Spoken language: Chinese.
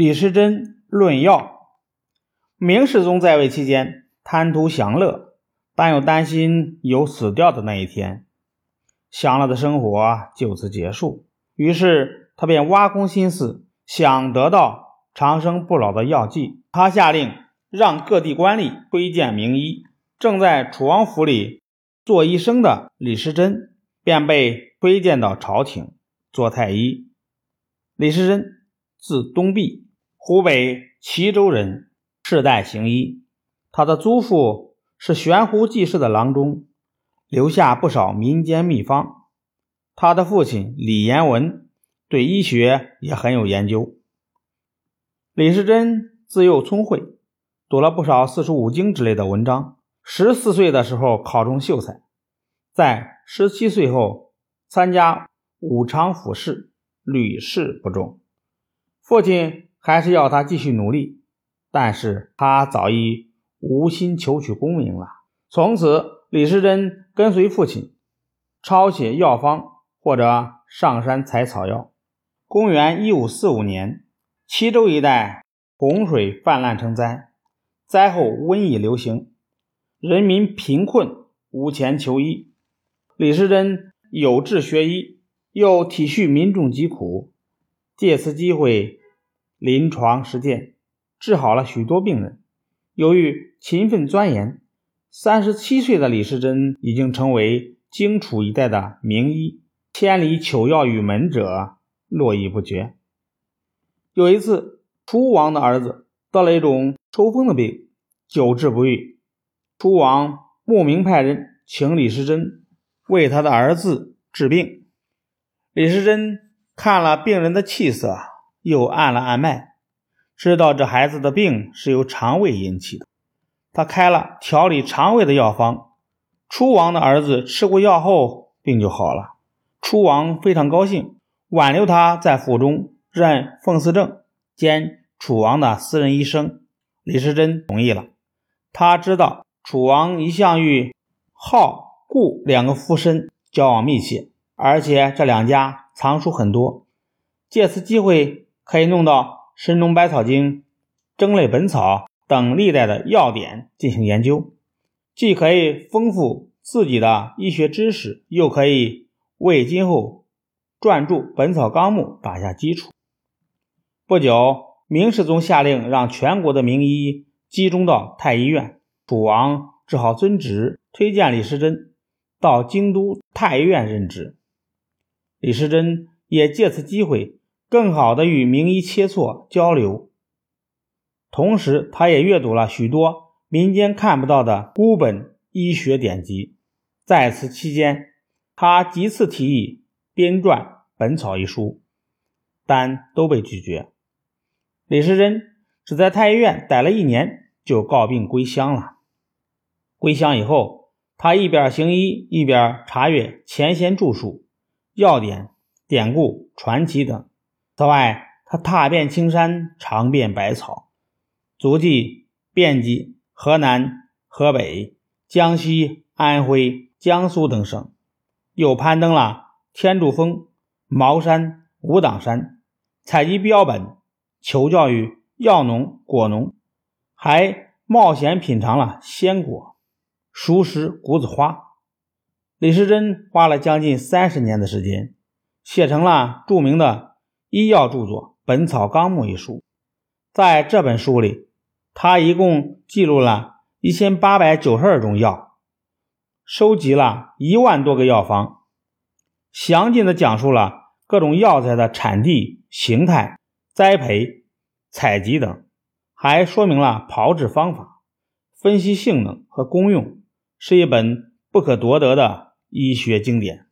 李时珍论药。明世宗在位期间，贪图享乐，但又担心有死掉的那一天，享乐的生活就此结束。于是他便挖空心思，想得到长生不老的药剂。他下令让各地官吏推荐名医。正在楚王府里做医生的李时珍，便被推荐到朝廷做太医。李时珍。字东壁，湖北蕲州人，世代行医。他的祖父是悬壶济世的郎中，留下不少民间秘方。他的父亲李延文对医学也很有研究。李时珍自幼聪慧，读了不少四书五经之类的文章。十四岁的时候考中秀才，在十七岁后参加武昌府试，屡试不中。父亲还是要他继续努力，但是他早已无心求取功名了。从此，李时珍跟随父亲抄写药方或者上山采草药。公元一五四五年，齐州一带洪水泛滥成灾，灾后瘟疫流行，人民贫困无钱求医。李时珍有志学医，又体恤民众疾苦，借此机会。临床实践治好了许多病人。由于勤奋钻研，三十七岁的李时珍已经成为荆楚一带的名医，千里求药于门者络绎不绝。有一次，楚王的儿子得了一种抽风的病，久治不愈。楚王慕名派人请李时珍为他的儿子治病。李时珍看了病人的气色。又按了按脉，知道这孩子的病是由肠胃引起的。他开了调理肠胃的药方。楚王的儿子吃过药后，病就好了。楚王非常高兴，挽留他在府中任奉司正兼楚王的私人医生。李时珍同意了。他知道楚王一向与浩、顾两个夫绅交往密切，而且这两家藏书很多，借此机会。可以弄到《神农百草经》《蒸类本草》等历代的药典进行研究，既可以丰富自己的医学知识，又可以为今后撰著《本草纲目》打下基础。不久，明世宗下令让全国的名医集中到太医院，楚王只好遵旨，推荐李时珍到京都太医院任职。李时珍也借此机会。更好的与名医切磋交流，同时他也阅读了许多民间看不到的孤本医学典籍。在此期间，他几次提议编撰《本草》一书，但都被拒绝。李时珍只在太医院待了一年，就告病归乡了。归乡以后，他一边行医，一边查阅前贤著述、要点、典故、传奇等。此外，他踏遍青山，尝遍百草，足迹遍及河南、河北、江西、安徽、江苏等省，又攀登了天柱峰、茅山、武当山，采集标本，求教于药农、果农，还冒险品尝了鲜果，熟食谷子花。李时珍花了将近三十年的时间，写成了著名的。医药著作《本草纲目》一书，在这本书里，他一共记录了一千八百九十二种药，收集了一万多个药方，详尽的讲述了各种药材的产地、形态、栽培、采集等，还说明了炮制方法，分析性能和功用，是一本不可多得的医学经典。